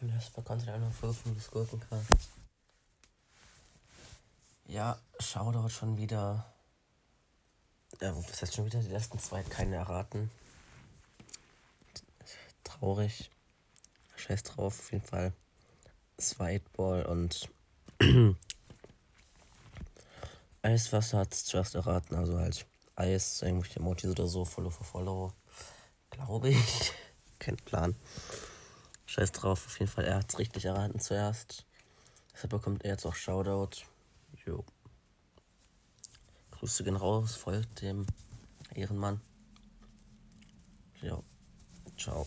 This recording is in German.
Und das war Content einer Folge des Gurkencast. Ja, Shoutout schon wieder. Ja, das heißt schon wieder, die ersten zwei hat erraten. Traurig. Scheiß drauf, auf jeden Fall. Switeball und Eiswasser hat es zuerst erraten, also halt Eis, irgendwelche Emojis oder so, Follow for Follow. Glaube ich. Kein Plan. Scheiß drauf, auf jeden Fall, er hat es richtig erraten zuerst. Deshalb bekommt er jetzt auch Shoutout. Jo. Grüße gehen raus, folgt dem Ehrenmann. Jo. Ciao.